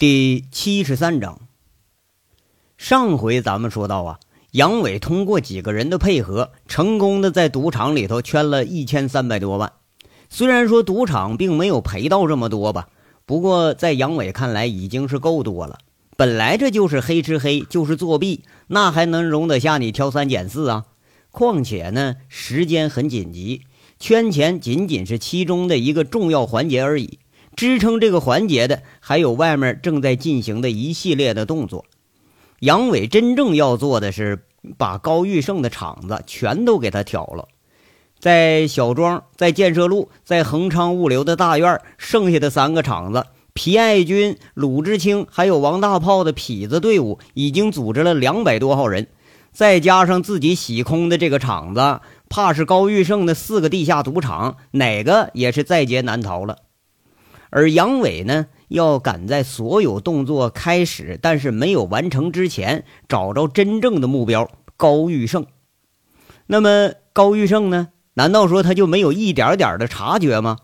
第七十三章，上回咱们说到啊，杨伟通过几个人的配合，成功的在赌场里头圈了一千三百多万。虽然说赌场并没有赔到这么多吧，不过在杨伟看来已经是够多了。本来这就是黑吃黑，就是作弊，那还能容得下你挑三拣四啊？况且呢，时间很紧急，圈钱仅仅是其中的一个重要环节而已。支撑这个环节的，还有外面正在进行的一系列的动作。杨伟真正要做的是把高玉胜的场子全都给他挑了，在小庄、在建设路、在恒昌物流的大院，剩下的三个厂子，皮爱军、鲁智清还有王大炮的痞子队伍已经组织了两百多号人，再加上自己洗空的这个厂子，怕是高玉胜的四个地下赌场哪个也是在劫难逃了。而杨伟呢，要赶在所有动作开始但是没有完成之前，找着真正的目标高玉胜。那么高玉胜呢？难道说他就没有一点点的察觉吗？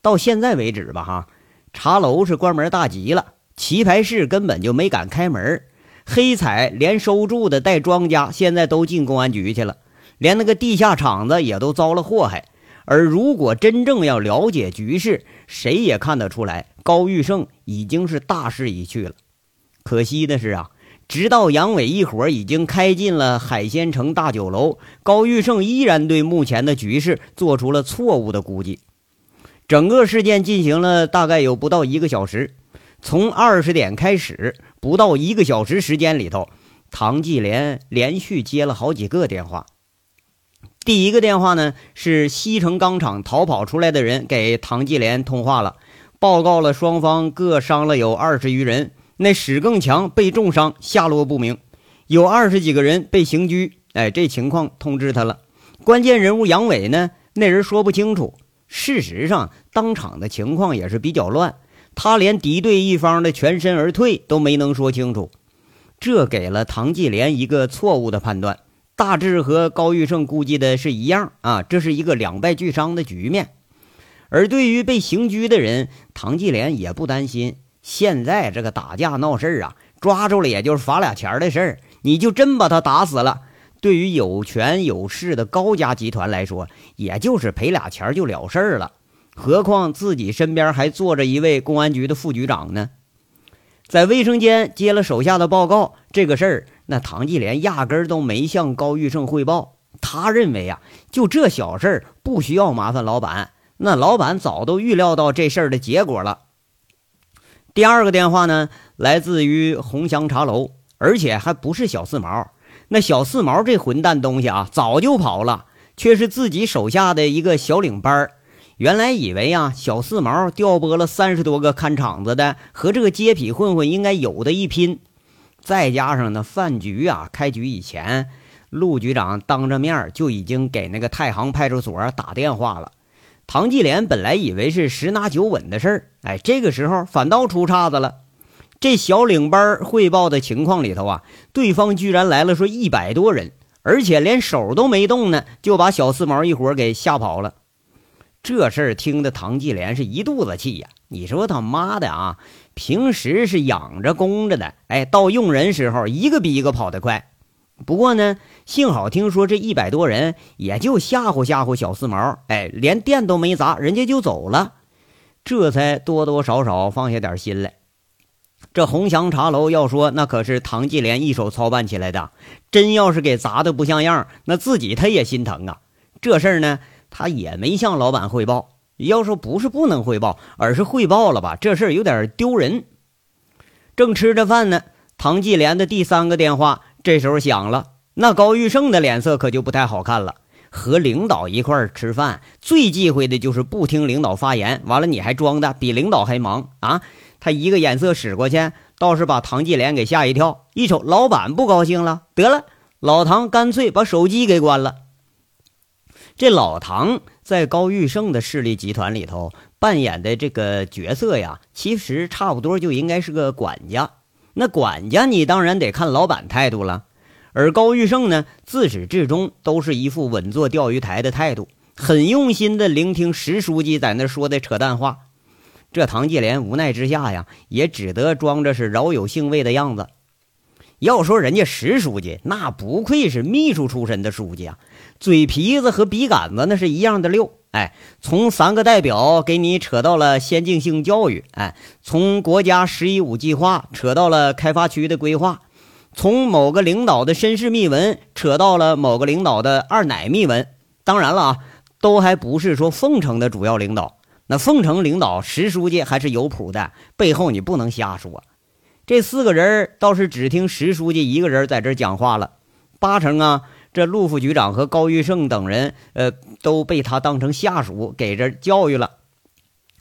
到现在为止吧，哈，茶楼是关门大吉了，棋牌室根本就没敢开门，黑彩连收住的带庄家现在都进公安局去了，连那个地下场子也都遭了祸害。而如果真正要了解局势，谁也看得出来，高玉胜已经是大势已去了。可惜的是啊，直到杨伟一伙已经开进了海鲜城大酒楼，高玉胜依然对目前的局势做出了错误的估计。整个事件进行了大概有不到一个小时，从二十点开始，不到一个小时时间里头，唐继莲连续接了好几个电话。第一个电话呢，是西城钢厂逃跑出来的人给唐继莲通话了，报告了双方各伤了有二十余人，那史更强被重伤，下落不明，有二十几个人被刑拘。哎，这情况通知他了。关键人物杨伟呢，那人说不清楚。事实上，当场的情况也是比较乱，他连敌对一方的全身而退都没能说清楚，这给了唐继莲一个错误的判断。大致和高玉胜估计的是一样啊，这是一个两败俱伤的局面。而对于被刑拘的人，唐继莲也不担心。现在这个打架闹事儿啊，抓住了也就是罚俩钱的事儿。你就真把他打死了，对于有权有势的高家集团来说，也就是赔俩钱就了事儿了。何况自己身边还坐着一位公安局的副局长呢。在卫生间接了手下的报告，这个事儿。那唐继莲压根儿都没向高玉胜汇报，他认为呀，就这小事儿不需要麻烦老板。那老板早都预料到这事儿的结果了。第二个电话呢，来自于红祥茶楼，而且还不是小四毛。那小四毛这混蛋东西啊，早就跑了，却是自己手下的一个小领班。原来以为啊，小四毛调拨了三十多个看场子的，和这个街痞混混应该有的一拼。再加上那饭局啊，开局以前，陆局长当着面就已经给那个太行派出所打电话了。唐继莲本来以为是十拿九稳的事儿，哎，这个时候反倒出岔子了。这小领班汇报的情况里头啊，对方居然来了说一百多人，而且连手都没动呢，就把小四毛一伙给吓跑了。这事儿听得唐继莲是一肚子气呀！你说他妈的啊！平时是养着供着的，哎，到用人时候一个比一个跑得快。不过呢，幸好听说这一百多人也就吓唬吓唬小四毛，哎，连店都没砸，人家就走了，这才多多少少放下点心来。这红祥茶楼要说那可是唐继莲一手操办起来的，真要是给砸的不像样，那自己他也心疼啊。这事儿呢，他也没向老板汇报。要说不是不能汇报，而是汇报了吧，这事儿有点丢人。正吃着饭呢，唐继莲的第三个电话这时候响了。那高玉胜的脸色可就不太好看了。和领导一块儿吃饭，最忌讳的就是不听领导发言。完了，你还装的比领导还忙啊？他一个眼色使过去，倒是把唐继莲给吓一跳。一瞅老板不高兴了，得了，老唐干脆把手机给关了。这老唐。在高玉胜的势力集团里头扮演的这个角色呀，其实差不多就应该是个管家。那管家你当然得看老板态度了。而高玉胜呢，自始至终都是一副稳坐钓鱼台的态度，很用心的聆听石书记在那说的扯淡话。这唐继莲无奈之下呀，也只得装着是饶有兴味的样子。要说人家石书记，那不愧是秘书出身的书记啊，嘴皮子和笔杆子那是一样的溜。哎，从三个代表给你扯到了先进性教育，哎，从国家“十一五”计划扯到了开发区的规划，从某个领导的身世秘闻扯到了某个领导的二奶秘闻。当然了啊，都还不是说凤城的主要领导。那凤城领导石书记还是有谱的，背后你不能瞎说。这四个人倒是只听石书记一个人在这讲话了，八成啊，这陆副局长和高玉胜等人，呃，都被他当成下属给这教育了。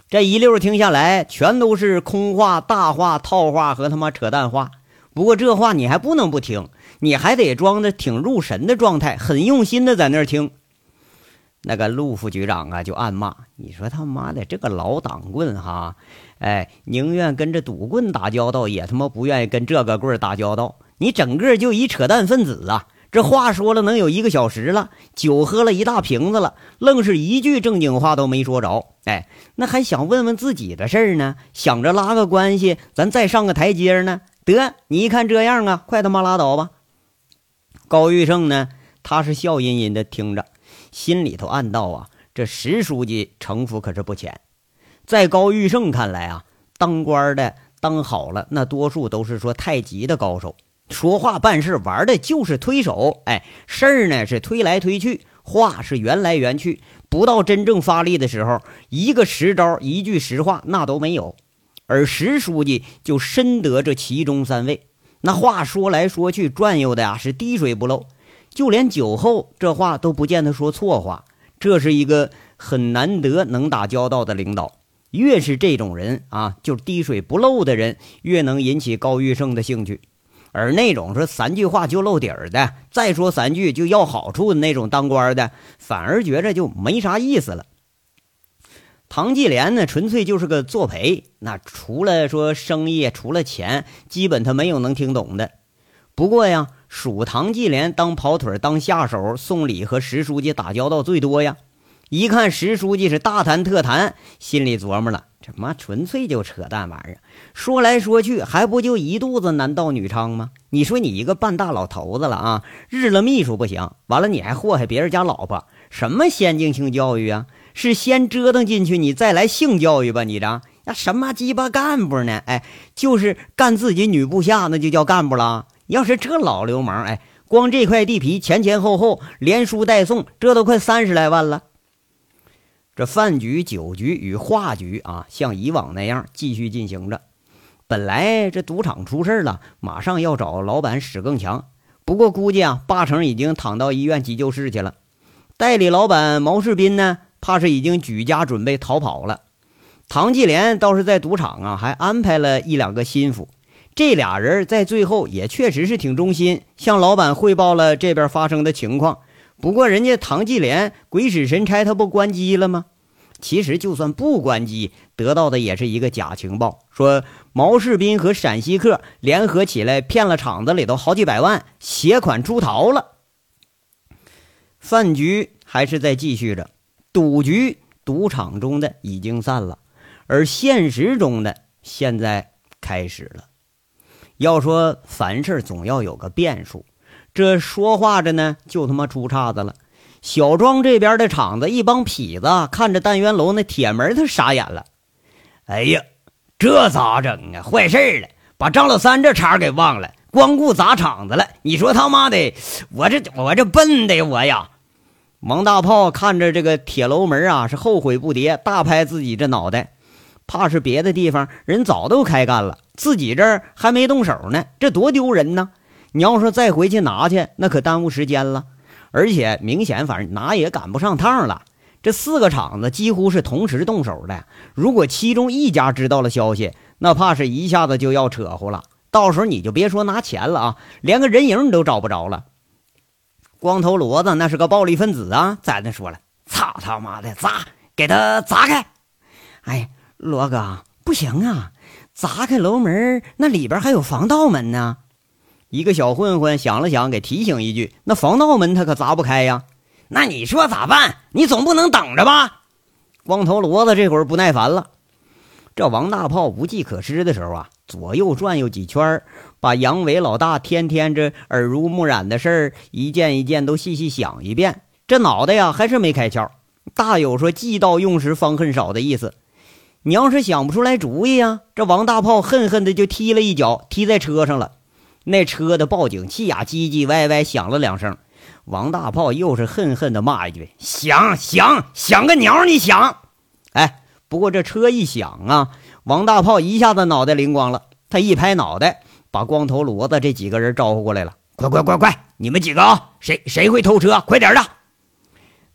这一溜听下来，全都是空话、大话、套话和他妈扯淡话。不过这话你还不能不听，你还得装的挺入神的状态，很用心的在那儿听。那个陆副局长啊，就暗骂：“你说他妈的这个老党棍哈，哎，宁愿跟这赌棍打交道，也他妈不愿意跟这个棍打交道。你整个就一扯淡分子啊！这话说了能有一个小时了，酒喝了一大瓶子了，愣是一句正经话都没说着。哎，那还想问问自己的事儿呢，想着拉个关系，咱再上个台阶呢。得，你一看这样啊，快他妈拉倒吧！”高玉胜呢，他是笑吟吟的听着。心里头暗道啊，这石书记城府可是不浅。在高玉胜看来啊，当官的当好了，那多数都是说太极的高手，说话办事玩的就是推手。哎，事儿呢是推来推去，话是圆来圆去，不到真正发力的时候，一个实招、一句实话那都没有。而石书记就深得这其中三位，那话说来说去，转悠的呀是滴水不漏。就连酒后这话都不见他说错话，这是一个很难得能打交道的领导。越是这种人啊，就滴水不漏的人，越能引起高玉胜的兴趣。而那种说三句话就露底儿的，再说三句就要好处的那种当官的，反而觉着就没啥意思了。唐继莲呢，纯粹就是个作陪，那除了说生意，除了钱，基本他没有能听懂的。不过呀。属唐继莲当跑腿、当下手、送礼和石书记打交道最多呀。一看石书记是大谈特谈，心里琢磨了：这妈纯粹就扯淡玩意儿。说来说去，还不就一肚子男盗女娼吗？你说你一个半大老头子了啊，日了秘书不行，完了你还祸害别人家老婆，什么先进性教育啊？是先折腾进去，你再来性教育吧？你这那什么鸡巴干部呢？哎，就是干自己女部下，那就叫干部了。要是这老流氓，哎，光这块地皮前前后后连输带送，这都快三十来万了。这饭局、酒局与话局啊，像以往那样继续进行着。本来这赌场出事了，马上要找老板史更强，不过估计啊，八成已经躺到医院急救室去了。代理老板毛世斌呢，怕是已经举家准备逃跑了。唐继莲倒是在赌场啊，还安排了一两个心腹。这俩人在最后也确实是挺忠心，向老板汇报了这边发生的情况。不过人家唐继莲鬼使神差，他不关机了吗？其实就算不关机，得到的也是一个假情报，说毛世斌和陕西客联合起来骗了厂子里头好几百万，携款出逃了。饭局还是在继续着，赌局赌场中的已经散了，而现实中的现在开始了。要说凡事总要有个变数，这说话着呢，就他妈出岔子了。小庄这边的厂子一帮痞子看着单元楼那铁门，他傻眼了。哎呀，这咋整啊？坏事了，把张老三这茬给忘了，光顾砸场子了。你说他妈的，我这我这笨的我呀！王大炮看着这个铁楼门啊，是后悔不迭，大拍自己这脑袋。怕是别的地方人早都开干了，自己这儿还没动手呢，这多丢人呢！你要说再回去拿去，那可耽误时间了，而且明显反正哪也赶不上趟了。这四个厂子几乎是同时动手的，如果其中一家知道了消息，那怕是一下子就要扯乎了。到时候你就别说拿钱了啊，连个人影你都找不着了。光头骡子那是个暴力分子啊，在那说了：“操他妈的，砸，给他砸开！”哎。罗哥，不行啊！砸开楼门，那里边还有防盗门呢。一个小混混想了想，给提醒一句：“那防盗门他可砸不开呀。”那你说咋办？你总不能等着吧？光头骡子这会儿不耐烦了。这王大炮无计可施的时候啊，左右转悠几圈，把杨伟老大天天这耳濡目染的事儿一件一件都细细想一遍，这脑袋呀还是没开窍，大有说计到用时方恨少的意思。你要是想不出来主意呀，这王大炮恨恨的就踢了一脚，踢在车上了。那车的报警器呀，唧唧歪歪响了两声。王大炮又是恨恨的骂一句：“响响响个鸟！你响！”哎，不过这车一响啊，王大炮一下子脑袋灵光了，他一拍脑袋，把光头骡子这几个人招呼过来了：“快快快快，你们几个啊，谁谁会偷车？快点的！”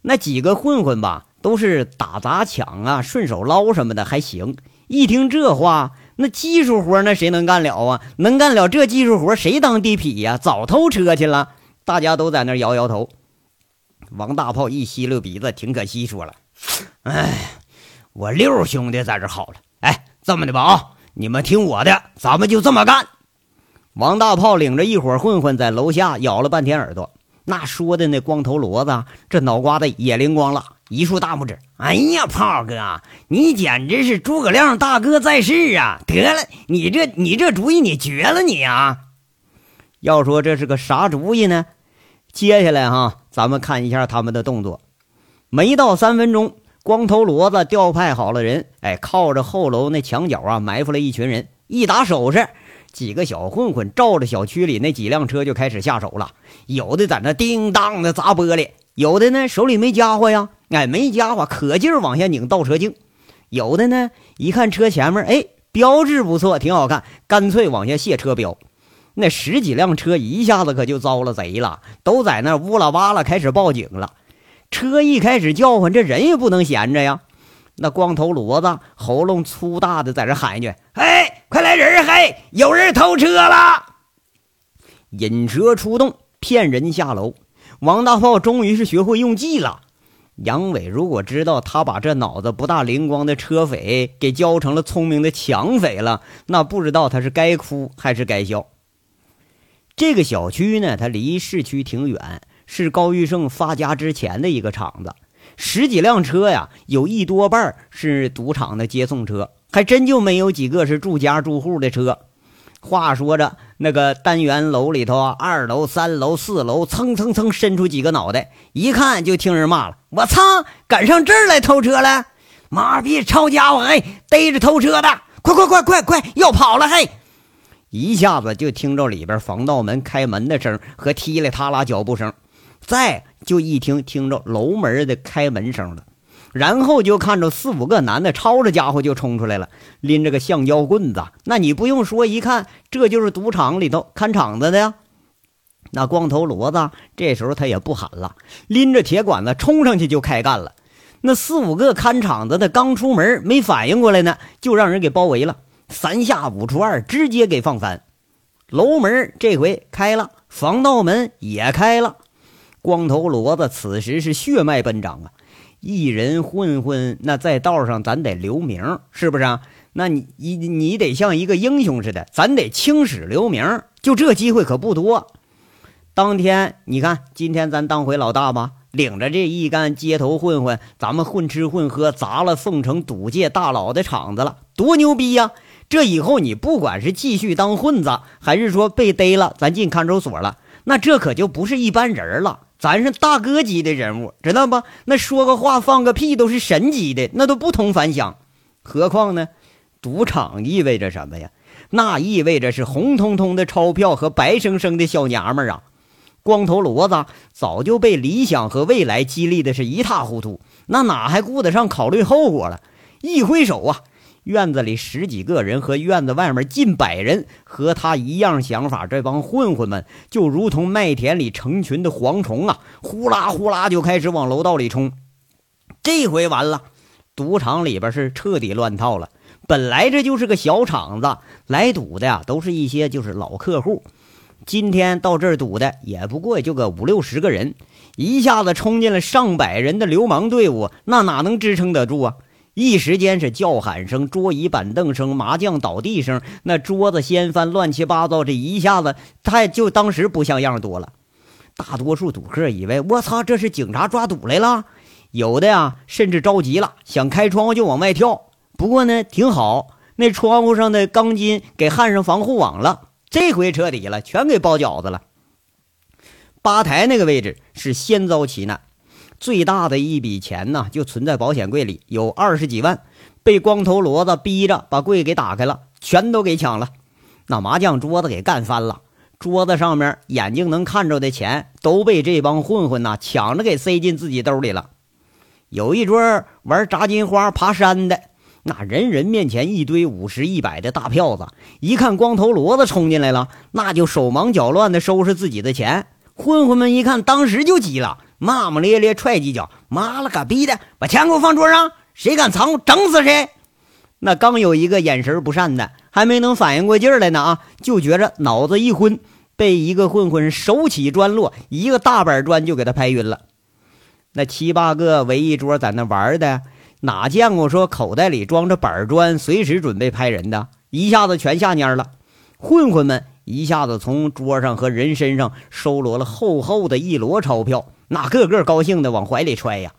那几个混混吧。都是打砸抢啊，顺手捞什么的还行。一听这话，那技术活那谁能干了啊？能干了这技术活，谁当地痞呀？早偷车去了。大家都在那摇摇头。王大炮一吸溜鼻子，挺可惜，说了：“哎，我六兄弟在这好了。哎，这么的吧啊，你们听我的，咱们就这么干。”王大炮领着一伙混混在楼下咬了半天耳朵，那说的那光头骡子，这脑瓜子也灵光了。一竖大拇指，哎呀，炮哥，你简直是诸葛亮大哥在世啊！得了，你这你这主意你绝了你啊！要说这是个啥主意呢？接下来哈，咱们看一下他们的动作。没到三分钟，光头骡子调派好了人，哎，靠着后楼那墙角啊，埋伏了一群人。一打手势，几个小混混照着小区里那几辆车就开始下手了。有的在那叮当的砸玻璃，有的呢手里没家伙呀。哎，没家伙，可劲儿往下拧倒车镜。有的呢，一看车前面，哎，标志不错，挺好看，干脆往下卸车标。那十几辆车一下子可就遭了贼了，都在那呜啦哇啦开始报警了。车一开始叫唤，这人也不能闲着呀。那光头骡子喉咙粗大的在这喊一句：“嘿，快来人！嘿，有人偷车了！”引蛇出洞，骗人下楼。王大炮终于是学会用计了。杨伟如果知道他把这脑子不大灵光的车匪给教成了聪明的抢匪了，那不知道他是该哭还是该笑。这个小区呢，它离市区挺远，是高玉胜发家之前的一个厂子。十几辆车呀，有一多半是赌场的接送车，还真就没有几个是住家住户的车。话说着。那个单元楼里头，二楼、三楼、四楼，蹭蹭蹭伸出几个脑袋，一看就听人骂了：“我操，赶上这儿来偷车了！妈逼，抄家伙，哎，逮着偷车的，快快快快快，要跑了，嘿！”一下子就听着里边防盗门开门的声和踢里踏拉脚步声，再就一听听着楼门的开门声了。然后就看着四五个男的抄着家伙就冲出来了，拎着个橡胶棍子。那你不用说，一看这就是赌场里头看场子的呀。那光头骡子这时候他也不喊了，拎着铁管子冲上去就开干了。那四五个看场子的刚出门没反应过来呢，就让人给包围了。三下五除二，直接给放翻。楼门这回开了，防盗门也开了。光头骡子此时是血脉奔张啊。一人混混，那在道上咱得留名，是不是啊？那你你你得像一个英雄似的，咱得青史留名。就这机会可不多。当天你看，今天咱当回老大吧，领着这一干街头混混，咱们混吃混喝，砸了凤城赌界大佬的场子了，多牛逼呀！这以后你不管是继续当混子，还是说被逮了，咱进看守所了，那这可就不是一般人了。咱是大哥级的人物，知道不？那说个话、放个屁都是神级的，那都不同凡响。何况呢？赌场意味着什么呀？那意味着是红彤彤的钞票和白生生的小娘们啊！光头骡子早就被理想和未来激励的是一塌糊涂，那哪还顾得上考虑后果了？一挥手啊！院子里十几个人和院子外面近百人和他一样想法，这帮混混们就如同麦田里成群的蝗虫啊，呼啦呼啦就开始往楼道里冲。这回完了，赌场里边是彻底乱套了。本来这就是个小场子，来赌的呀都是一些就是老客户。今天到这儿赌的也不过也就个五六十个人，一下子冲进了上百人的流氓队伍，那哪能支撑得住啊？一时间是叫喊声、桌椅板凳声、麻将倒地声，那桌子掀翻、乱七八糟，这一下子他就当时不像样多了。大多数赌客以为我操，这是警察抓赌来了，有的呀甚至着急了，想开窗户就往外跳。不过呢挺好，那窗户上的钢筋给焊上防护网了，这回彻底了，全给包饺子了。吧台那个位置是先遭其难，最大的一笔钱呢就存在保险柜里，有二十几万，被光头骡子逼着把柜给打开了，全都给抢了。那麻将桌子给干翻了，桌子上面眼睛能看着的钱都被这帮混混呐抢着给塞进自己兜里了。有一桌玩炸金花、爬山的，那人人面前一堆五十、一百的大票子，一看光头骡子冲进来了，那就手忙脚乱的收拾自己的钱。混混们一看，当时就急了，骂骂咧咧，踹几脚，妈了个逼的，把钱给我放桌上！谁敢藏，整死谁！那刚有一个眼神不善的，还没能反应过劲来呢啊，就觉着脑子一昏，被一个混混手起砖落，一个大板砖就给他拍晕了。那七八个围一桌在那玩的，哪见过说口袋里装着板砖，随时准备拍人的，一下子全吓蔫了。混混们。一下子从桌上和人身上收罗了厚厚的一摞钞票，那个个高兴的往怀里揣呀。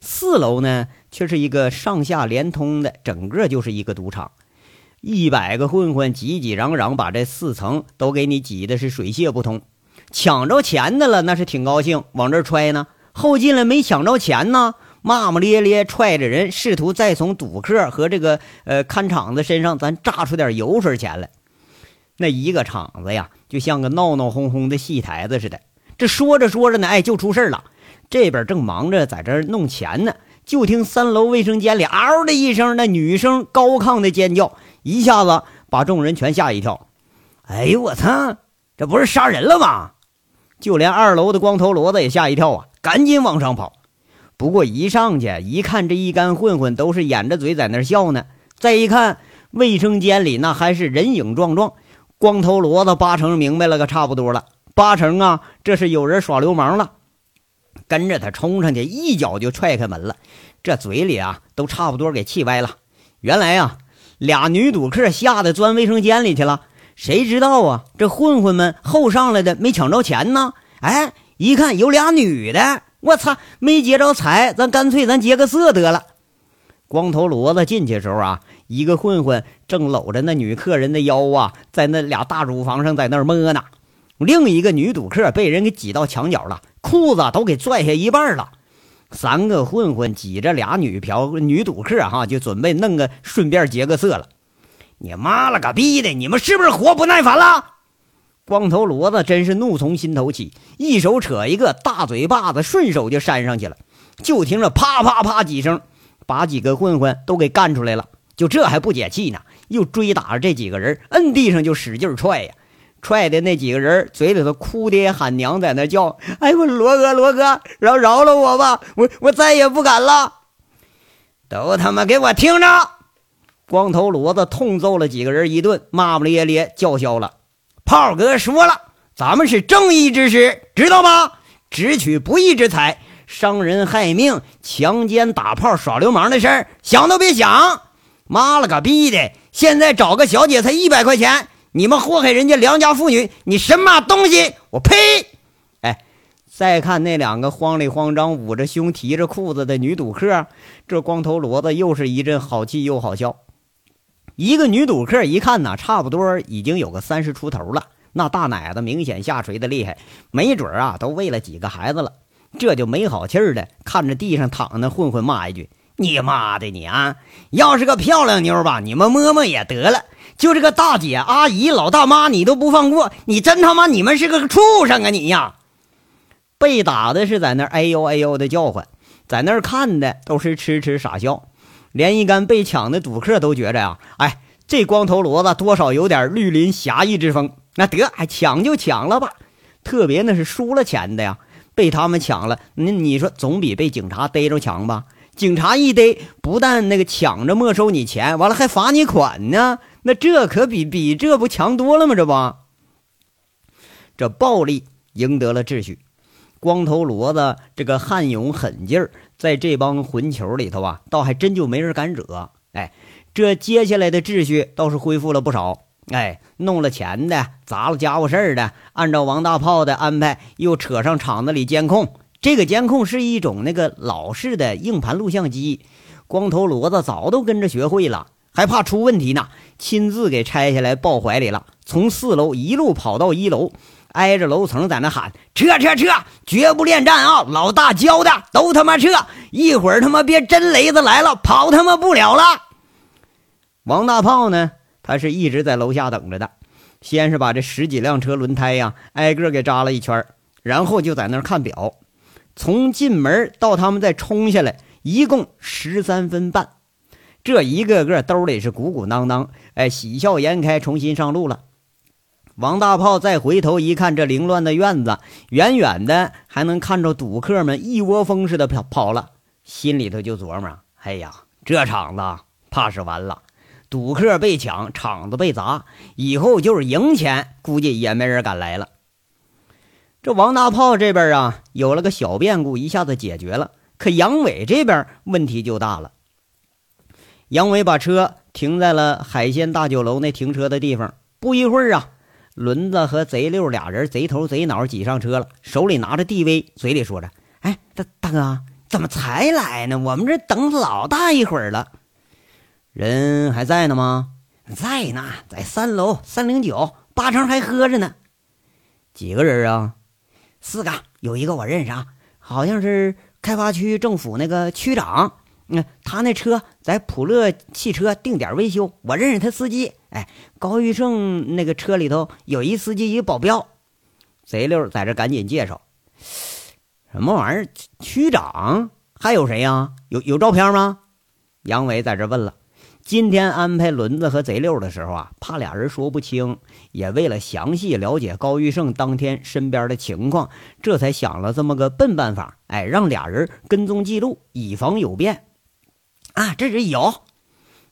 四楼呢，却是一个上下连通的，整个就是一个赌场。一百个混混挤挤嚷嚷，把这四层都给你挤的是水泄不通。抢着钱的了，那是挺高兴，往这揣呢。后进来没抢着钱呢，骂骂咧咧，踹着人，试图再从赌客和这个呃看场子身上咱榨出点油水钱来。那一个场子呀，就像个闹闹哄哄的戏台子似的。这说着说着呢，哎，就出事了。这边正忙着在这弄钱呢，就听三楼卫生间里嗷的一声，那女生高亢的尖叫，一下子把众人全吓一跳。哎呦我操，这不是杀人了吗？就连二楼的光头骡子也吓一跳啊，赶紧往上跑。不过一上去一看，这一干混混都是掩着嘴在那笑呢。再一看卫生间里，那还是人影幢幢。光头骡子八成明白了个差不多了，八成啊，这是有人耍流氓了。跟着他冲上去，一脚就踹开门了，这嘴里啊都差不多给气歪了。原来啊，俩女赌客吓得钻卫生间里去了。谁知道啊，这混混们后上来的没抢着钱呢。哎，一看有俩女的，我操，没劫着财，咱干脆咱劫个色得了。光头骡子进去的时候啊。一个混混正搂着那女客人的腰啊，在那俩大乳房上在那儿摸呢。另一个女赌客被人给挤到墙角了，裤子都给拽下一半了。三个混混挤着俩女嫖女赌客，哈，就准备弄个顺便劫个色了。你妈了个逼的！你们是不是活不耐烦了？光头骡子真是怒从心头起，一手扯一个大嘴巴子，顺手就扇上去了。就听着啪啪啪几声，把几个混混都给干出来了。就这还不解气呢，又追打着这几个人，摁地上就使劲踹呀，踹的那几个人嘴里头哭爹喊娘，在那叫：“哎呦，罗哥，罗哥，饶饶了我吧，我我再也不敢了。”都他妈给我听着！光头骡子痛揍了几个人一顿，骂骂咧咧叫嚣了：“炮哥说了，咱们是正义之师，知道吗？只取不义之财，伤人害命、强奸打炮、耍流氓的事儿，想都别想。”妈了个逼的！现在找个小姐才一百块钱，你们祸害人家良家妇女，你什么东西？我呸！哎，再看那两个慌里慌张、捂着胸、提着裤子的女赌客，这光头骡子又是一阵好气又好笑。一个女赌客一看呐，差不多已经有个三十出头了，那大奶子明显下垂的厉害，没准啊都喂了几个孩子了，这就没好气儿的看着地上躺的混混骂一句。你妈的你啊！要是个漂亮妞吧，你们摸摸也得了。就这个大姐、阿姨、老大妈，你都不放过，你真他妈你们是个畜生啊你呀！被打的是在那哎呦哎呦的叫唤，在那看的都是痴痴傻笑，连一干被抢的赌客都觉着呀，哎，这光头骡子多少有点绿林侠义之风。那得，哎，抢就抢了吧，特别那是输了钱的呀，被他们抢了，那你说总比被警察逮着强吧？警察一逮，不但那个抢着没收你钱，完了还罚你款呢。那这可比比这不强多了吗？这不，这暴力赢得了秩序。光头骡子这个悍勇狠劲儿，在这帮混球里头啊，倒还真就没人敢惹。哎，这接下来的秩序倒是恢复了不少。哎，弄了钱的，砸了家伙事儿的，按照王大炮的安排，又扯上厂子里监控。这个监控是一种那个老式的硬盘录像机，光头骡子早都跟着学会了，还怕出问题呢，亲自给拆下来抱怀里了。从四楼一路跑到一楼，挨着楼层在那喊：“撤撤撤，绝不恋战啊！老大教的，都他妈撤！一会儿他妈别真雷子来了，跑他妈不了了。”王大炮呢，他是一直在楼下等着的，先是把这十几辆车轮胎呀挨个给扎了一圈，然后就在那看表，从进门到他们再冲下来，一共十三分半。这一个个兜里是鼓鼓囊囊，哎，喜笑颜开，重新上路了。王大炮再回头一看，这凌乱的院子，远远的还能看着赌客们一窝蜂似的跑跑了，心里头就琢磨：哎呀，这场子怕是完了，赌客被抢，场子被砸，以后就是赢钱，估计也没人敢来了。这王大炮这边啊，有了个小变故，一下子解决了。可杨伟这边问题就大了。杨伟把车停在了海鲜大酒楼那停车的地方，不一会儿啊。轮子和贼六俩人贼头贼脑挤上车了，手里拿着 DV，嘴里说着：“哎，大大哥，怎么才来呢？我们这等老大一会儿了。人还在呢吗？在呢，在三楼三零九，八成还喝着呢。几个人啊？四个，有一个我认识啊，好像是开发区政府那个区长。”那他那车在普乐汽车定点维修，我认识他司机。哎，高玉胜那个车里头有一司机，一保镖。贼溜在这赶紧介绍，什么玩意儿？区长还有谁呀？有有照片吗？杨伟在这问了。今天安排轮子和贼溜的时候啊，怕俩人说不清，也为了详细了解高玉胜当天身边的情况，这才想了这么个笨办法。哎，让俩人跟踪记录，以防有变。啊，这是有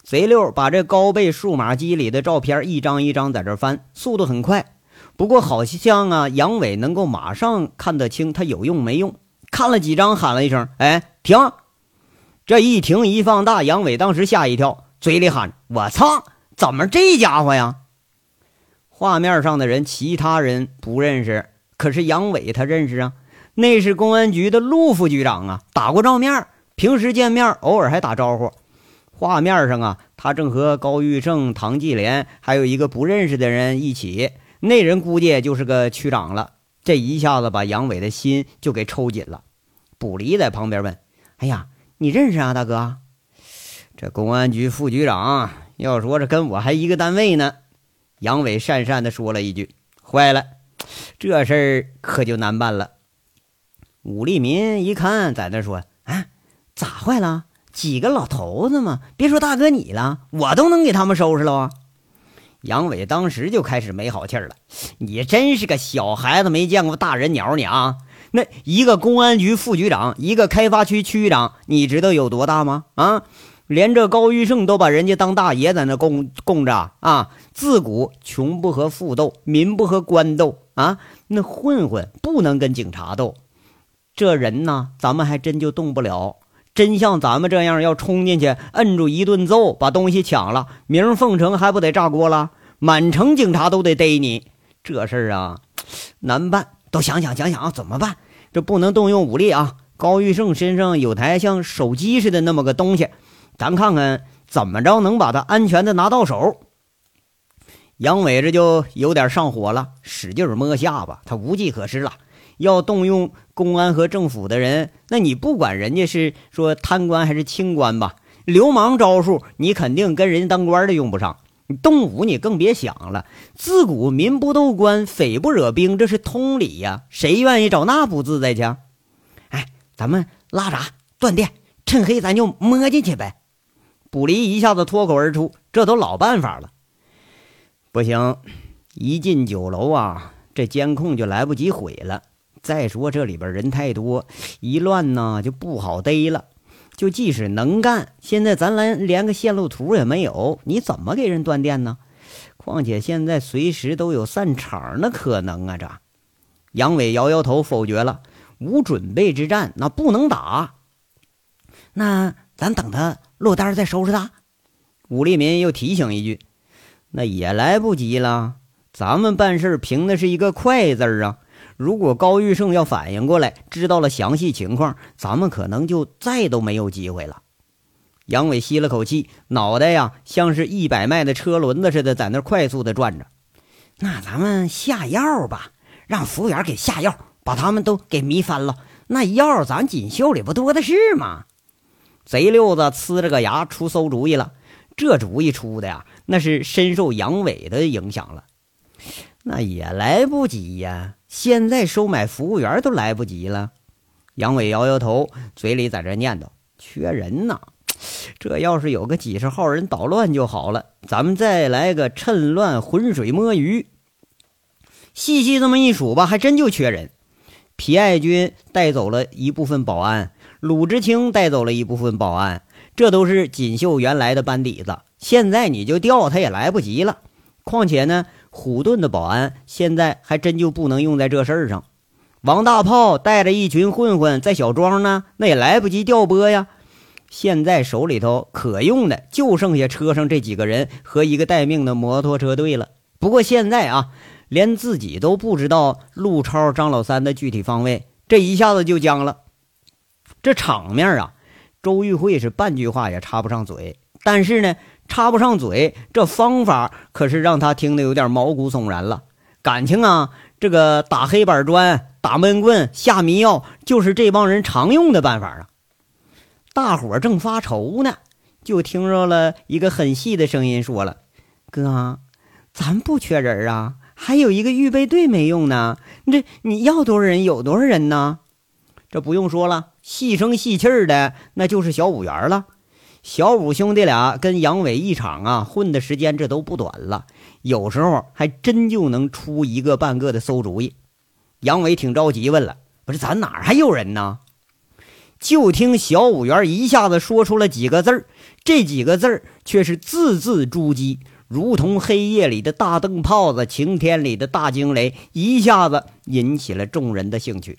贼六把这高倍数码机里的照片一张一张在这翻，速度很快。不过好像啊，杨伟能够马上看得清他有用没用。看了几张，喊了一声：“哎，停！”这一停一放大，杨伟当时吓一跳，嘴里喊：“我操，怎么这家伙呀？”画面上的人，其他人不认识，可是杨伟他认识啊，那是公安局的陆副局长啊，打过照面。平时见面，偶尔还打招呼。画面上啊，他正和高玉胜、唐继莲还有一个不认识的人一起。那人估计就是个区长了。这一下子把杨伟的心就给抽紧了。卜离在旁边问：“哎呀，你认识啊，大哥？这公安局副局长，要说这跟我还一个单位呢。”杨伟讪讪地说了一句：“坏了，这事儿可就难办了。”武立民一看，在那说：“啊。”咋坏了？几个老头子嘛，别说大哥你了，我都能给他们收拾了啊！杨伟当时就开始没好气儿了。你真是个小孩子，没见过大人鸟你啊！那一个公安局副局长，一个开发区区长，你知道有多大吗？啊，连这高玉胜都把人家当大爷在那供供着啊！自古穷不和富斗，民不和官斗啊！那混混不能跟警察斗，这人呢，咱们还真就动不了。真像咱们这样要冲进去摁住一顿揍，把东西抢了，明儿凤城还不得炸锅了？满城警察都得逮你，这事儿啊难办。都想想想想啊，怎么办？这不能动用武力啊！高玉胜身上有台像手机似的那么个东西，咱看看怎么着能把他安全的拿到手。杨伟这就有点上火了，使劲摸下巴，他无计可施了。要动用公安和政府的人，那你不管人家是说贪官还是清官吧，流氓招数你肯定跟人家当官的用不上。你动武你更别想了。自古民不斗官，匪不惹兵，这是通理呀。谁愿意找那不自在去？哎，咱们拉闸断电，趁黑咱就摸进去呗。卜离一下子脱口而出：“这都老办法了。”不行，一进酒楼啊，这监控就来不及毁了。再说这里边人太多，一乱呢就不好逮了。就即使能干，现在咱连连个线路图也没有，你怎么给人断电呢？况且现在随时都有散场的可能啊！这杨伟摇摇头否决了，无准备之战那不能打。那咱等他落单再收拾他。武立民又提醒一句：“那也来不及了，咱们办事凭的是一个快字啊。”如果高玉胜要反应过来，知道了详细情况，咱们可能就再都没有机会了。杨伟吸了口气，脑袋呀像是一百迈的车轮子似的，在那快速的转着。那咱们下药吧，让服务员给下药，把他们都给迷翻了。那药咱锦绣里不多的是吗？贼溜子呲着个牙出馊主意了。这主意出的呀，那是深受杨伟的影响了。那也来不及呀，现在收买服务员都来不及了。杨伟摇摇头，嘴里在这念叨：“缺人呐！这要是有个几十号人捣乱就好了，咱们再来个趁乱浑水摸鱼。”细细这么一数吧，还真就缺人。皮爱军带走了一部分保安，鲁智清带走了一部分保安，这都是锦绣原来的班底子。现在你就调他也来不及了。况且呢，虎盾的保安现在还真就不能用在这事儿上。王大炮带着一群混混在小庄呢，那也来不及调拨呀。现在手里头可用的就剩下车上这几个人和一个待命的摩托车队了。不过现在啊，连自己都不知道陆超、张老三的具体方位，这一下子就僵了。这场面啊，周玉慧是半句话也插不上嘴。但是呢，插不上嘴，这方法可是让他听得有点毛骨悚然了。感情啊，这个打黑板砖。打闷棍、下迷药，就是这帮人常用的办法啊！大伙正发愁呢，就听着了一个很细的声音说了：“哥，咱不缺人啊，还有一个预备队没用呢。这你要多少人有多少人呢？这不用说了，细声细气的那就是小五元了。小五兄弟俩跟杨伟一场啊，混的时间这都不短了，有时候还真就能出一个半个的馊主意。”杨伟挺着急，问了：“不是咱哪还有人呢？”就听小五元一下子说出了几个字儿，这几个字儿却是字字珠玑，如同黑夜里的大灯泡子，晴天里的大惊雷，一下子引起了众人的兴趣。